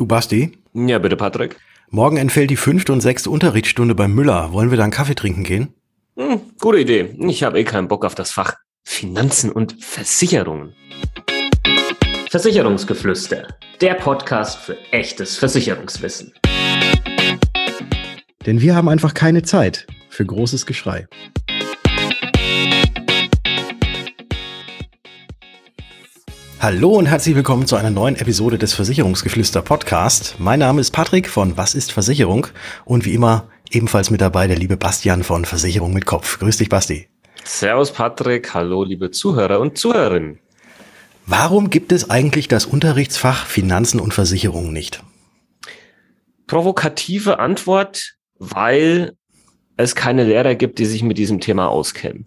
Du Basti? Ja, bitte, Patrick. Morgen entfällt die fünfte und sechste Unterrichtsstunde beim Müller. Wollen wir da einen Kaffee trinken gehen? Hm, gute Idee. Ich habe eh keinen Bock auf das Fach Finanzen und Versicherungen. Versicherungsgeflüster. Der Podcast für echtes Versicherungswissen. Denn wir haben einfach keine Zeit für großes Geschrei. Hallo und herzlich willkommen zu einer neuen Episode des Versicherungsgeflüster Podcast. Mein Name ist Patrick von Was ist Versicherung und wie immer ebenfalls mit dabei der liebe Bastian von Versicherung mit Kopf. Grüß dich, Basti. Servus, Patrick. Hallo, liebe Zuhörer und Zuhörerinnen. Warum gibt es eigentlich das Unterrichtsfach Finanzen und Versicherung nicht? Provokative Antwort, weil es keine Lehrer gibt, die sich mit diesem Thema auskennen.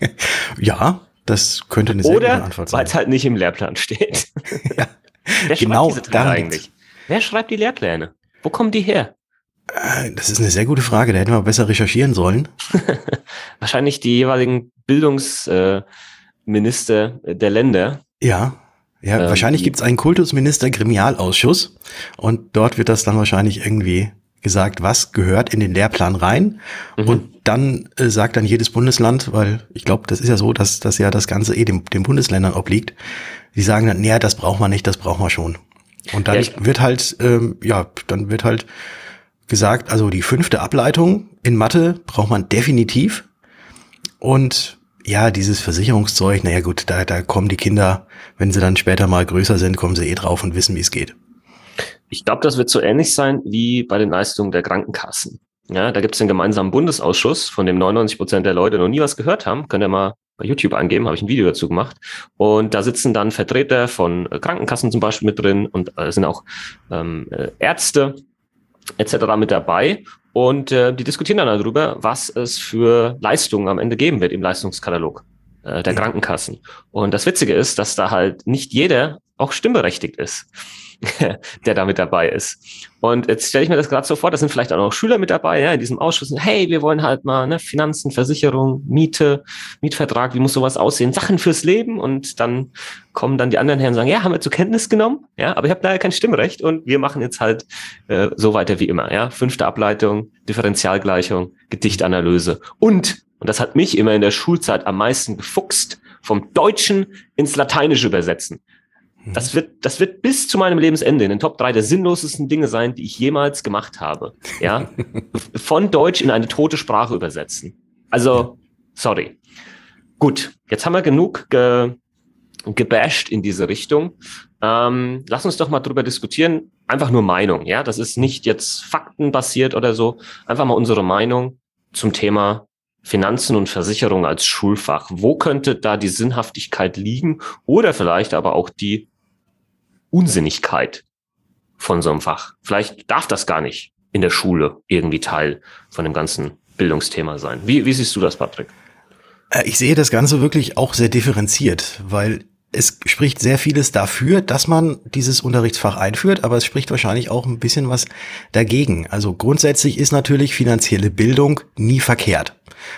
ja, das könnte eine sehr Oder gute Antwort sein. weil es halt nicht im Lehrplan steht. ja, Wer genau schreibt diese eigentlich? Wer schreibt die Lehrpläne? Wo kommen die her? Äh, Das ist eine sehr gute Frage. Da hätten wir besser recherchieren sollen. Wahrscheinlich die jeweiligen Bildungsminister der Länder. Ja. Ja, Ähm, wahrscheinlich gibt es einen Kultusminister-Gremialausschuss und dort wird das dann wahrscheinlich irgendwie gesagt, was gehört in den Lehrplan rein. Mhm. Und dann äh, sagt dann jedes Bundesland, weil ich glaube, das ist ja so, dass das ja das Ganze eh dem, den Bundesländern obliegt. Die sagen dann, nee, das braucht man nicht, das braucht man schon. Und dann Ja, wird halt, ähm, ja, dann wird halt gesagt, also die fünfte Ableitung in Mathe braucht man definitiv. Und ja, dieses Versicherungszeug, naja gut, da, da kommen die Kinder, wenn sie dann später mal größer sind, kommen sie eh drauf und wissen, wie es geht. Ich glaube, das wird so ähnlich sein wie bei den Leistungen der Krankenkassen. Ja, da gibt es den gemeinsamen Bundesausschuss, von dem 99 Prozent der Leute noch nie was gehört haben. Könnt ihr mal bei YouTube angeben, habe ich ein Video dazu gemacht. Und da sitzen dann Vertreter von äh, Krankenkassen zum Beispiel mit drin und äh, sind auch ähm, äh, Ärzte etc. mit dabei. Und äh, die diskutieren dann darüber, was es für Leistungen am Ende geben wird im Leistungskatalog äh, der. Krankenkassen. Und das Witzige ist, dass da halt nicht jeder auch stimmberechtigt ist, der da mit dabei ist. Und jetzt stelle ich mir das gerade so vor, da sind vielleicht auch noch Schüler mit dabei, ja, in diesem Ausschuss. Hey, wir wollen halt mal ne, Finanzen, Versicherung, Miete, Mietvertrag, wie muss sowas aussehen? Sachen fürs Leben. Und dann kommen dann die anderen her und sagen, ja, haben wir zur Kenntnis genommen, ja, aber ich habe leider kein Stimmrecht und wir machen jetzt halt äh, so weiter wie immer, ja. Fünfte Ableitung, Differentialgleichung, Gedichtanalyse und, und das hat mich immer in der Schulzeit am meisten gefuchst, vom Deutschen ins Lateinische übersetzen. Das wird, das wird bis zu meinem Lebensende in den Top 3 der sinnlosesten Dinge sein, die ich jemals gemacht habe. Ja, von Deutsch in eine tote Sprache übersetzen. Also, sorry. Gut, jetzt haben wir genug ge, gebasht in diese Richtung. Ähm, lass uns doch mal drüber diskutieren. Einfach nur Meinung, ja. Das ist nicht jetzt faktenbasiert oder so. Einfach mal unsere Meinung zum Thema Finanzen und Versicherung als Schulfach. Wo könnte da die Sinnhaftigkeit liegen oder vielleicht aber auch die Unsinnigkeit von so einem Fach? Vielleicht darf das gar nicht in der Schule irgendwie Teil von dem ganzen Bildungsthema sein. Wie, wie siehst du das, Patrick? Äh, Ich sehe das Ganze wirklich auch sehr differenziert, weil es spricht sehr vieles dafür, dass man dieses Unterrichtsfach einführt, aber es spricht wahrscheinlich auch ein bisschen was dagegen. Also grundsätzlich ist natürlich finanzielle Bildung nie verkehrt.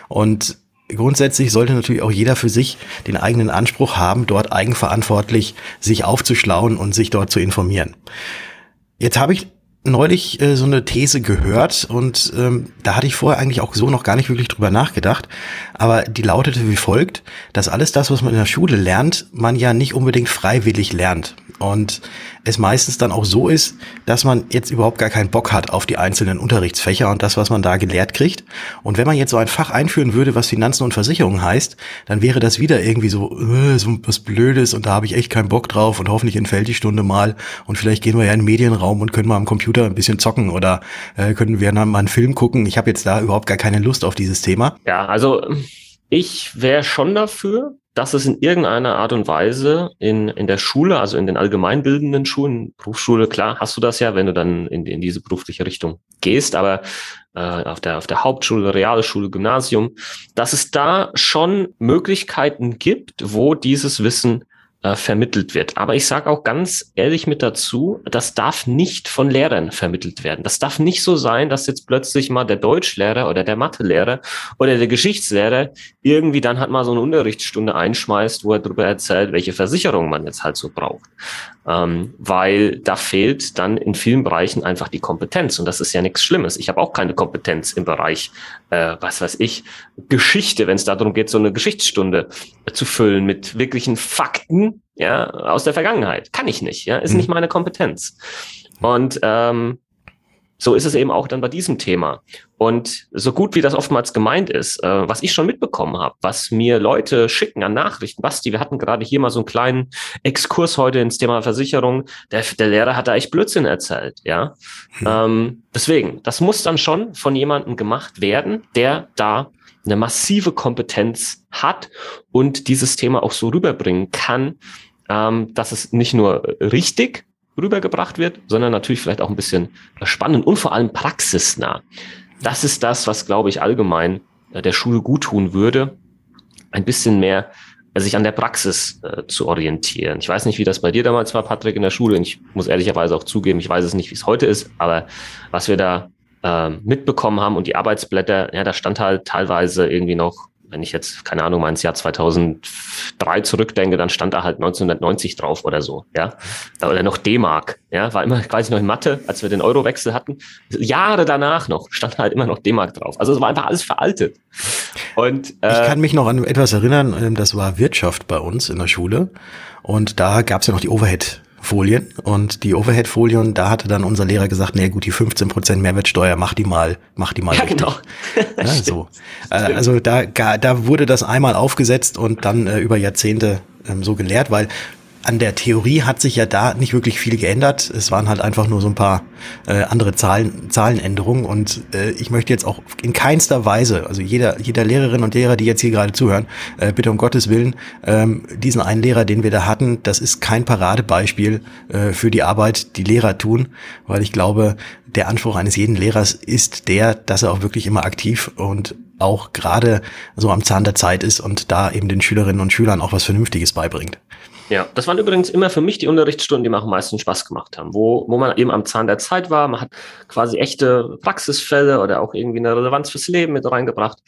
Und grundsätzlich sollte natürlich auch jeder für sich den eigenen Anspruch haben, dort eigenverantwortlich sich aufzuschlauen und sich dort zu informieren. Jetzt habe ich neulich äh, so eine These gehört und ähm, da hatte ich vorher eigentlich auch so noch gar nicht wirklich drüber nachgedacht, aber die lautete wie folgt, dass alles das, was man in der Schule lernt, man ja nicht unbedingt freiwillig lernt und es meistens dann auch so ist, dass man jetzt überhaupt gar keinen Bock hat auf die einzelnen Unterrichtsfächer und das, was man da gelehrt kriegt. Und wenn man jetzt so ein Fach einführen würde, was Finanzen und Versicherung heißt, dann wäre das wieder irgendwie so, äh, so was Blödes und da habe ich echt keinen Bock drauf und hoffentlich entfällt die Stunde mal und vielleicht gehen wir ja in den Medienraum und können mal am Computer ein bisschen zocken oder äh, können wir dann mal einen Film gucken. Ich habe jetzt da überhaupt gar keine Lust auf dieses Thema. Ja, also ich wäre schon dafür, dass es in irgendeiner Art und Weise in, in der Schule, also in den allgemeinbildenden Schulen, Berufsschule, klar, hast du das ja, wenn du dann in, in diese berufliche Richtung gehst, aber äh, auf, der, auf der Hauptschule, Realschule, Gymnasium, dass es da schon Möglichkeiten gibt, wo dieses Wissen äh, vermittelt wird. Aber ich sage auch ganz ehrlich mit dazu, das darf nicht von Lehrern vermittelt werden. Das darf nicht so sein, dass jetzt plötzlich mal der Deutschlehrer oder der Mathelehrer oder der Geschichtslehrer irgendwie dann halt mal so eine Unterrichtsstunde einschmeißt, wo er darüber erzählt, welche Versicherung man jetzt halt so braucht. ähm, weil da fehlt dann in vielen Bereichen einfach die Kompetenz und das ist ja nichts Schlimmes. Ich habe auch keine Kompetenz im Bereich, äh, was weiß ich, Geschichte, wenn es darum geht, so eine Geschichtsstunde zu füllen mit wirklichen Fakten ja, aus der Vergangenheit. Kann ich nicht, ja, ist mhm. nicht meine Kompetenz. Und ähm, so ist es eben auch dann bei diesem Thema. Und so gut wie das oftmals gemeint ist, äh, was ich schon mitbekommen habe, was mir Leute schicken an Nachrichten, Basti, wir hatten gerade hier mal so einen kleinen Exkurs heute ins Thema Versicherung, der, der Lehrer hat da echt Blödsinn erzählt, ja. Hm. Ähm, deswegen, das muss dann schon von jemandem gemacht werden, der da eine massive Kompetenz hat und dieses Thema auch so rüberbringen kann, ähm, dass es nicht nur richtig rübergebracht wird, sondern natürlich vielleicht auch ein bisschen spannend und vor allem praxisnah. Das ist das, was, glaube ich, allgemein äh, der Schule gut tun würde, ein bisschen mehr äh, sich an der Praxis äh, zu orientieren. Ich weiß nicht, wie das bei dir damals war, Patrick, in der Schule. Und ich muss ehrlicherweise auch zugeben, ich weiß es nicht, wie es heute ist, aber was wir da äh, mitbekommen haben und die Arbeitsblätter, ja, da stand halt teilweise irgendwie noch wenn ich jetzt, keine Ahnung, mal ins Jahr 2003 zurückdenke, dann stand da halt 1990 drauf oder so, ja. Oder noch D-Mark, ja. War immer quasi noch in Mathe, als wir den Eurowechsel hatten. Jahre danach noch stand halt immer noch D-Mark drauf. Also es war einfach alles veraltet. Und, äh, ich kann mich noch an etwas erinnern, ähm, das war Wirtschaft bei uns in der Schule. Und da gab es ja noch die Overhead Folien und die Overhead-Folien, da hatte dann unser Lehrer gesagt, nee gut, die 15% Mehrwertsteuer, mach die mal, mach die mal. Ja, richtig. genau. ja, so. Äh, also da, da wurde das einmal aufgesetzt und dann äh, über Jahrzehnte ähm, so gelehrt, weil an der Theorie hat sich ja da nicht wirklich viel geändert. Es waren halt einfach nur so ein paar äh, andere Zahlen, Zahlenänderungen. Und äh, ich möchte jetzt auch in keinster Weise, also jeder, jeder Lehrerin und Lehrer, die jetzt hier gerade zuhören, äh, bitte um Gottes Willen, ähm, diesen einen Lehrer, den wir da hatten, das ist kein Paradebeispiel äh, für die Arbeit, die Lehrer tun, weil ich glaube, der Anspruch eines jeden Lehrers ist der, dass er auch wirklich immer aktiv und auch gerade so am Zahn der Zeit ist und da eben den Schülerinnen und Schülern auch was Vernünftiges beibringt. Ja, das waren übrigens immer für mich die Unterrichtsstunden, die mir am meisten Spaß gemacht haben, wo, wo man eben am Zahn der Zeit war. Man hat quasi echte Praxisfälle oder auch irgendwie eine Relevanz fürs Leben mit reingebracht.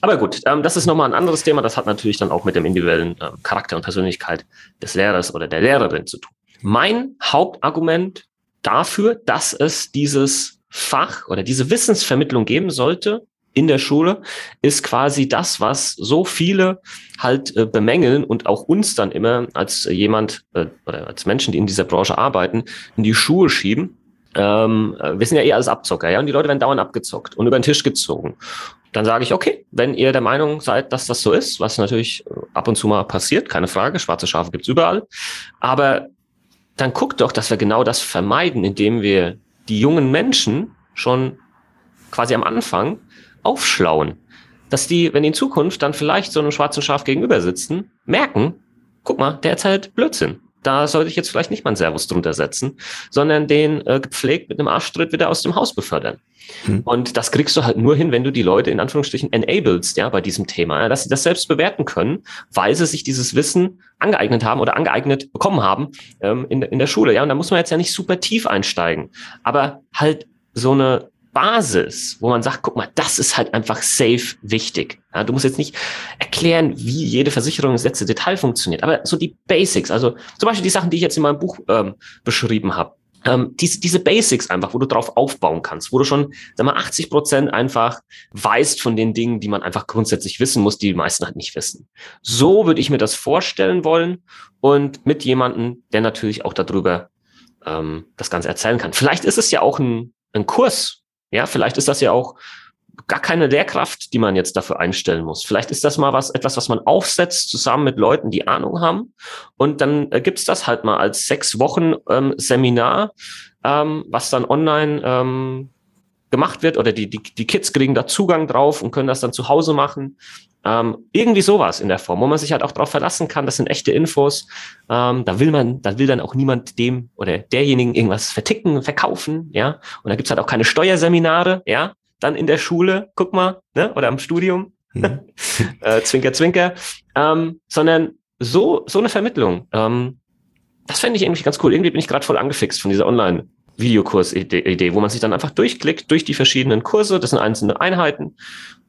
Aber gut, ähm, das ist nochmal ein anderes Thema. Das hat natürlich dann auch mit dem individuellen äh, Charakter und Persönlichkeit des Lehrers oder der Lehrerin zu tun. Mein Hauptargument dafür, dass es dieses Fach oder diese Wissensvermittlung geben sollte, in der Schule ist quasi das, was so viele halt äh, bemängeln und auch uns dann immer als jemand äh, oder als Menschen, die in dieser Branche arbeiten, in die Schuhe schieben. Ähm, äh, wir sind ja eh alles Abzocker, ja, und die Leute werden dauernd abgezockt und über den Tisch gezogen. Dann sage ich, okay, wenn ihr der Meinung seid, dass das so ist, was natürlich äh, ab und zu mal passiert, keine Frage, schwarze Schafe gibt's überall, aber dann guckt doch, dass wir genau das vermeiden, indem wir die jungen Menschen schon quasi am Anfang aufschlauen, dass die, wenn die in Zukunft dann vielleicht so einem schwarzen Schaf gegenüber sitzen, merken, guck mal, der erzählt Blödsinn. Da sollte ich jetzt vielleicht nicht mal ein Servus drunter setzen, sondern den äh, gepflegt mit einem Arschtritt wieder aus dem Haus befördern. Hm. Und das kriegst du halt nur hin, wenn du die Leute in Anführungsstrichen enablest, ja, bei diesem Thema, ja, dass sie das selbst bewerten können, weil sie sich dieses Wissen angeeignet haben oder angeeignet bekommen haben ähm, in, in der Schule. Ja, und da muss man jetzt ja nicht super tief einsteigen, aber halt so eine Basis, wo man sagt, guck mal, das ist halt einfach safe wichtig. Ja, du musst jetzt nicht erklären, wie jede Versicherung ins letzte Detail funktioniert, aber so die Basics, also zum Beispiel die Sachen, die ich jetzt in meinem Buch ähm, beschrieben habe. Ähm, diese, diese Basics einfach, wo du drauf aufbauen kannst, wo du schon, sag mal, 80 Prozent einfach weißt von den Dingen, die man einfach grundsätzlich wissen muss, die die meisten halt nicht wissen. So würde ich mir das vorstellen wollen und mit jemandem, der natürlich auch darüber ähm, das Ganze erzählen kann. Vielleicht ist es ja auch ein, ein Kurs, ja, vielleicht ist das ja auch gar keine Lehrkraft, die man jetzt dafür einstellen muss. Vielleicht ist das mal was, etwas, was man aufsetzt zusammen mit Leuten, die Ahnung haben. Und dann äh, gibt's das halt mal als sechs Wochen ähm, Seminar, ähm, was dann online ähm, gemacht wird oder die, die, die Kids kriegen da Zugang drauf und können das dann zu Hause machen. Ähm, irgendwie sowas in der Form, wo man sich halt auch darauf verlassen kann, das sind echte Infos. Ähm, da will man, da will dann auch niemand dem oder derjenigen irgendwas verticken, verkaufen, ja. Und da gibt's halt auch keine Steuerseminare, ja, dann in der Schule, guck mal, ne? Oder am Studium. Mhm. äh, zwinker, zwinker. Ähm, sondern so, so eine Vermittlung. Ähm, das fände ich irgendwie ganz cool. Irgendwie bin ich gerade voll angefixt von dieser Online- Videokurs-Idee, wo man sich dann einfach durchklickt durch die verschiedenen Kurse, das sind einzelne Einheiten,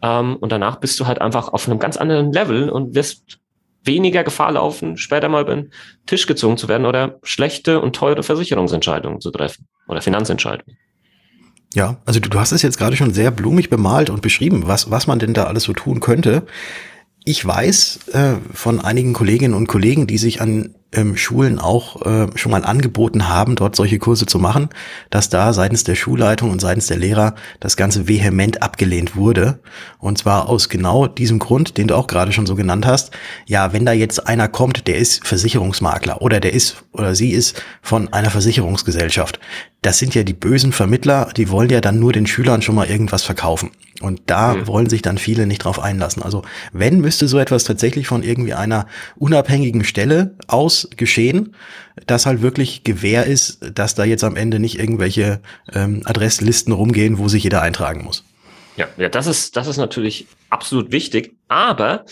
ähm, und danach bist du halt einfach auf einem ganz anderen Level und wirst weniger Gefahr laufen, später mal über den Tisch gezogen zu werden oder schlechte und teure Versicherungsentscheidungen zu treffen oder Finanzentscheidungen. Ja, also du, du hast es jetzt gerade schon sehr blumig bemalt und beschrieben, was, was man denn da alles so tun könnte. Ich weiß äh, von einigen Kolleginnen und Kollegen, die sich an ähm, Schulen auch äh, schon mal angeboten haben, dort solche Kurse zu machen, dass da seitens der Schulleitung und seitens der Lehrer das Ganze vehement abgelehnt wurde. Und zwar aus genau diesem Grund, den du auch gerade schon so genannt hast. Ja, wenn da jetzt einer kommt, der ist Versicherungsmakler oder der ist oder sie ist von einer Versicherungsgesellschaft. Das sind ja die bösen Vermittler, die wollen ja dann nur den Schülern schon mal irgendwas verkaufen. Und da mhm. wollen sich dann viele nicht drauf einlassen. Also wenn müsste so etwas tatsächlich von irgendwie einer unabhängigen Stelle aus geschehen, dass halt wirklich Gewähr ist, dass da jetzt am Ende nicht irgendwelche ähm, Adresslisten rumgehen, wo sich jeder eintragen muss. Ja, ja, das ist, das ist natürlich absolut wichtig. Aber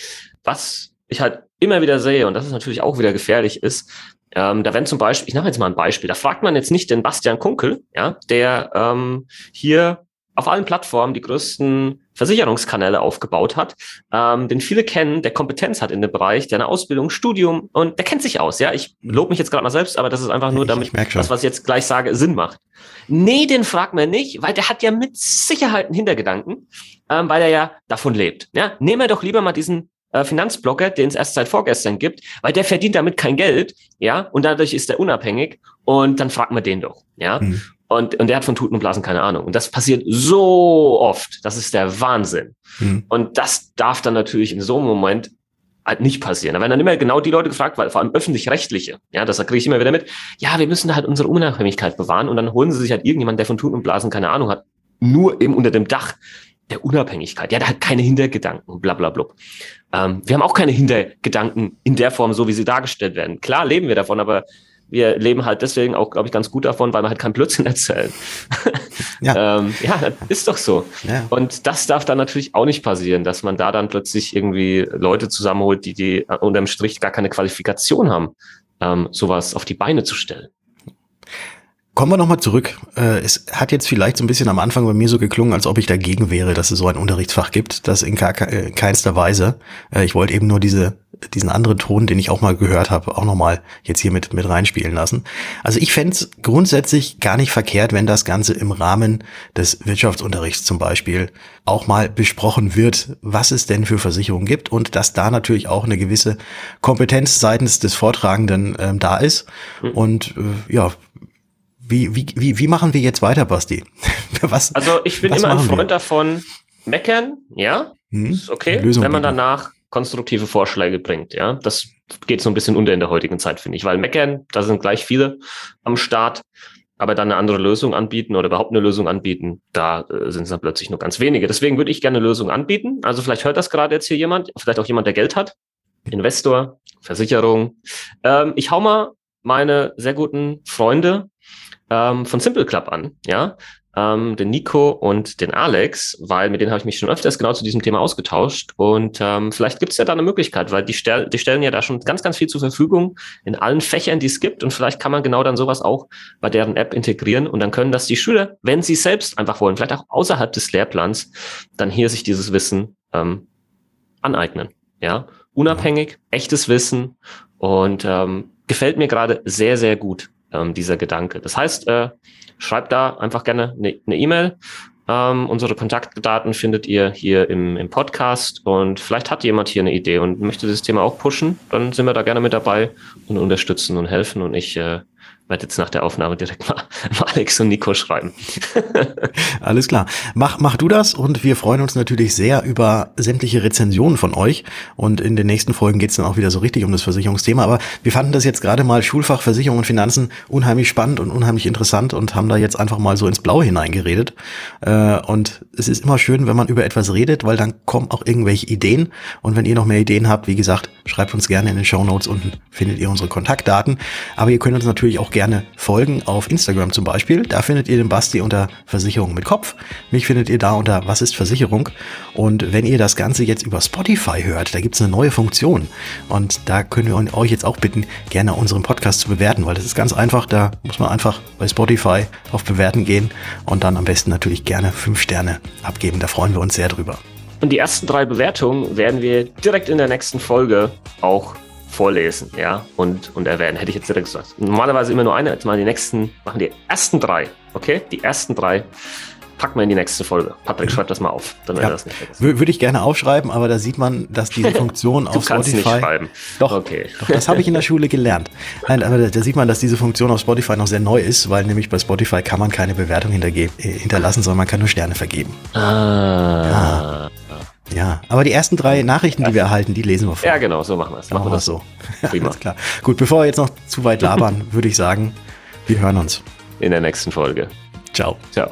was ich halt immer wieder sehe, und das ist natürlich auch wieder gefährlich, ist, ähm, da wenn zum Beispiel, ich mache jetzt mal ein Beispiel, da fragt man jetzt nicht den Bastian Kunkel, ja, der ähm, hier auf allen Plattformen die größten Versicherungskanäle aufgebaut hat, ähm, den viele kennen, der Kompetenz hat in dem Bereich, der eine Ausbildung, Studium und der kennt sich aus. Ja, ich lobe mich jetzt gerade mal selbst, aber das ist einfach nur, damit das, was ich jetzt gleich sage, Sinn macht. Nee, den fragt man nicht, weil der hat ja mit Sicherheit einen Hintergedanken, ähm, weil er ja davon lebt. Ja, nehmen wir doch lieber mal diesen äh, Finanzblocker, den es erst seit vorgestern gibt, weil der verdient damit kein Geld, ja, und dadurch ist er unabhängig und dann fragt man den doch, ja. Mhm. Und, und der hat von Tuten und Blasen keine Ahnung. Und das passiert so oft. Das ist der Wahnsinn. Mhm. Und das darf dann natürlich in so einem Moment halt nicht passieren. Da werden dann immer genau die Leute gefragt, weil vor allem öffentlich-rechtliche, ja, das kriege ich immer wieder mit, ja, wir müssen halt unsere Unabhängigkeit bewahren und dann holen sie sich halt irgendjemand, der von Tuten und Blasen keine Ahnung hat, nur eben unter dem Dach der Unabhängigkeit. Ja, der hat keine Hintergedanken, bla bla bla. Ähm, wir haben auch keine Hintergedanken in der Form, so wie sie dargestellt werden. Klar leben wir davon, aber wir leben halt deswegen auch, glaube ich, ganz gut davon, weil wir halt keinen Blödsinn erzählen. Ja, ähm, ja das ist doch so. Ja. Und das darf dann natürlich auch nicht passieren, dass man da dann plötzlich irgendwie Leute zusammenholt, die, die unterm Strich gar keine Qualifikation haben, ähm, sowas auf die Beine zu stellen. Kommen wir nochmal zurück. Äh, es hat jetzt vielleicht so ein bisschen am Anfang bei mir so geklungen, als ob ich dagegen wäre, dass es so ein Unterrichtsfach gibt. Das in äh, keinster Weise. Äh, ich wollte eben nur diese, diesen anderen Ton, den ich auch mal gehört habe, auch nochmal jetzt hier mit, mit reinspielen lassen. Also ich fände es grundsätzlich gar nicht verkehrt, wenn das Ganze im Rahmen des Wirtschaftsunterrichts zum Beispiel auch mal besprochen wird, was es denn für Versicherungen gibt und dass da natürlich auch eine gewisse Kompetenz seitens des Vortragenden ähm, da ist. Mhm. Und äh, ja, wie, wie, wie, wie machen wir jetzt weiter, Basti? was, also ich bin immer ein Freund wir? davon, meckern, ja, hm? ist okay, Lösung wenn man danach konstruktive Vorschläge bringt, ja. Das geht so ein bisschen unter in der heutigen Zeit, finde ich, weil meckern, da sind gleich viele am Start, aber dann eine andere Lösung anbieten oder überhaupt eine Lösung anbieten, da äh, sind es dann plötzlich nur ganz wenige. Deswegen würde ich gerne eine Lösung anbieten. Also vielleicht hört das gerade jetzt hier jemand, vielleicht auch jemand, der Geld hat, Investor, Versicherung. Ähm, ich hau mal meine sehr guten Freunde ähm, von Simple Club an, ja, ähm, den Nico und den Alex, weil mit denen habe ich mich schon öfters genau zu diesem Thema ausgetauscht. Und ähm, vielleicht gibt es ja da eine Möglichkeit, weil die, stell die stellen ja da schon ganz, ganz viel zur Verfügung in allen Fächern, die es gibt. Und vielleicht kann man genau dann sowas auch bei deren App integrieren. Und dann können das die Schüler, wenn sie selbst einfach wollen, vielleicht auch außerhalb des Lehrplans, dann hier sich dieses Wissen ähm, aneignen. Ja, unabhängig, echtes Wissen und ähm, gefällt mir gerade sehr, sehr gut ähm, dieser Gedanke. Das heißt, äh, schreibt da einfach gerne eine E-Mail. ähm, unsere Kontaktdaten findet ihr hier im, im Podcast und vielleicht hat jemand hier eine Idee und möchte das Thema auch pushen, dann sind wir da gerne mit dabei und unterstützen und helfen und ich äh, werde jetzt nach der Aufnahme direkt mal, mal Alex und Nico schreiben. Alles klar. Mach, mach du das und wir freuen uns natürlich sehr über sämtliche Rezensionen von euch. Und in den nächsten Folgen geht es dann auch wieder so richtig um das Versicherungsthema. Aber wir fanden das jetzt gerade mal Schulfach Versicherung und Finanzen unheimlich spannend und unheimlich interessant und haben da jetzt einfach mal so ins Blaue hineingeredet. Äh, und es ist immer schön, wenn man über etwas redet, weil dann kommen auch irgendwelche Ideen. Und wenn ihr noch mehr Ideen habt, wie gesagt, schreibt uns gerne in den Show Notes unten, findet ihr unsere Kontaktdaten. Aber ihr könnt uns natürlich auch gerne folgen auf Instagram zum Beispiel. Da findet ihr den Basti unter Versicherung mit Kopf. Mich findet ihr da unter Was ist Versicherung? Und wenn ihr das Ganze jetzt über Spotify hört, da gibt es eine neue Funktion. Und da können wir euch jetzt auch bitten, gerne unseren Podcast zu bewerten, weil das ist ganz einfach. Da muss man einfach bei Spotify auf Bewerten gehen und dann am besten natürlich gerne fünf Sterne abgeben. Da freuen wir uns sehr drüber. Und die ersten drei Bewertungen werden wir direkt in der nächsten Folge auch vorlesen, ja, und, und erwähnen, hätte ich jetzt direkt gesagt. Normalerweise immer nur eine, jetzt mal die nächsten, machen die ersten drei, okay? Die ersten drei packen wir in die nächste Folge. Patrick, schreib das mal auf, dann ja. das nicht vergessen. Würde ich gerne aufschreiben, aber da sieht man, dass diese Funktion auf Spotify. Nicht schreiben. Doch, okay. Doch, das habe ich in der Schule gelernt. Nein, aber da sieht man, dass diese Funktion auf Spotify noch sehr neu ist, weil nämlich bei Spotify kann man keine Bewertung äh, hinterlassen, sondern man kann nur Sterne vergeben. Ah. Ja. Ja, aber die ersten drei Nachrichten, die wir erhalten, die lesen wir vor. Ja, genau, so machen wir es. Machen, machen wir das so. Prima. Alles klar. Gut, bevor wir jetzt noch zu weit labern, würde ich sagen, wir hören uns. In der nächsten Folge. Ciao. Ciao.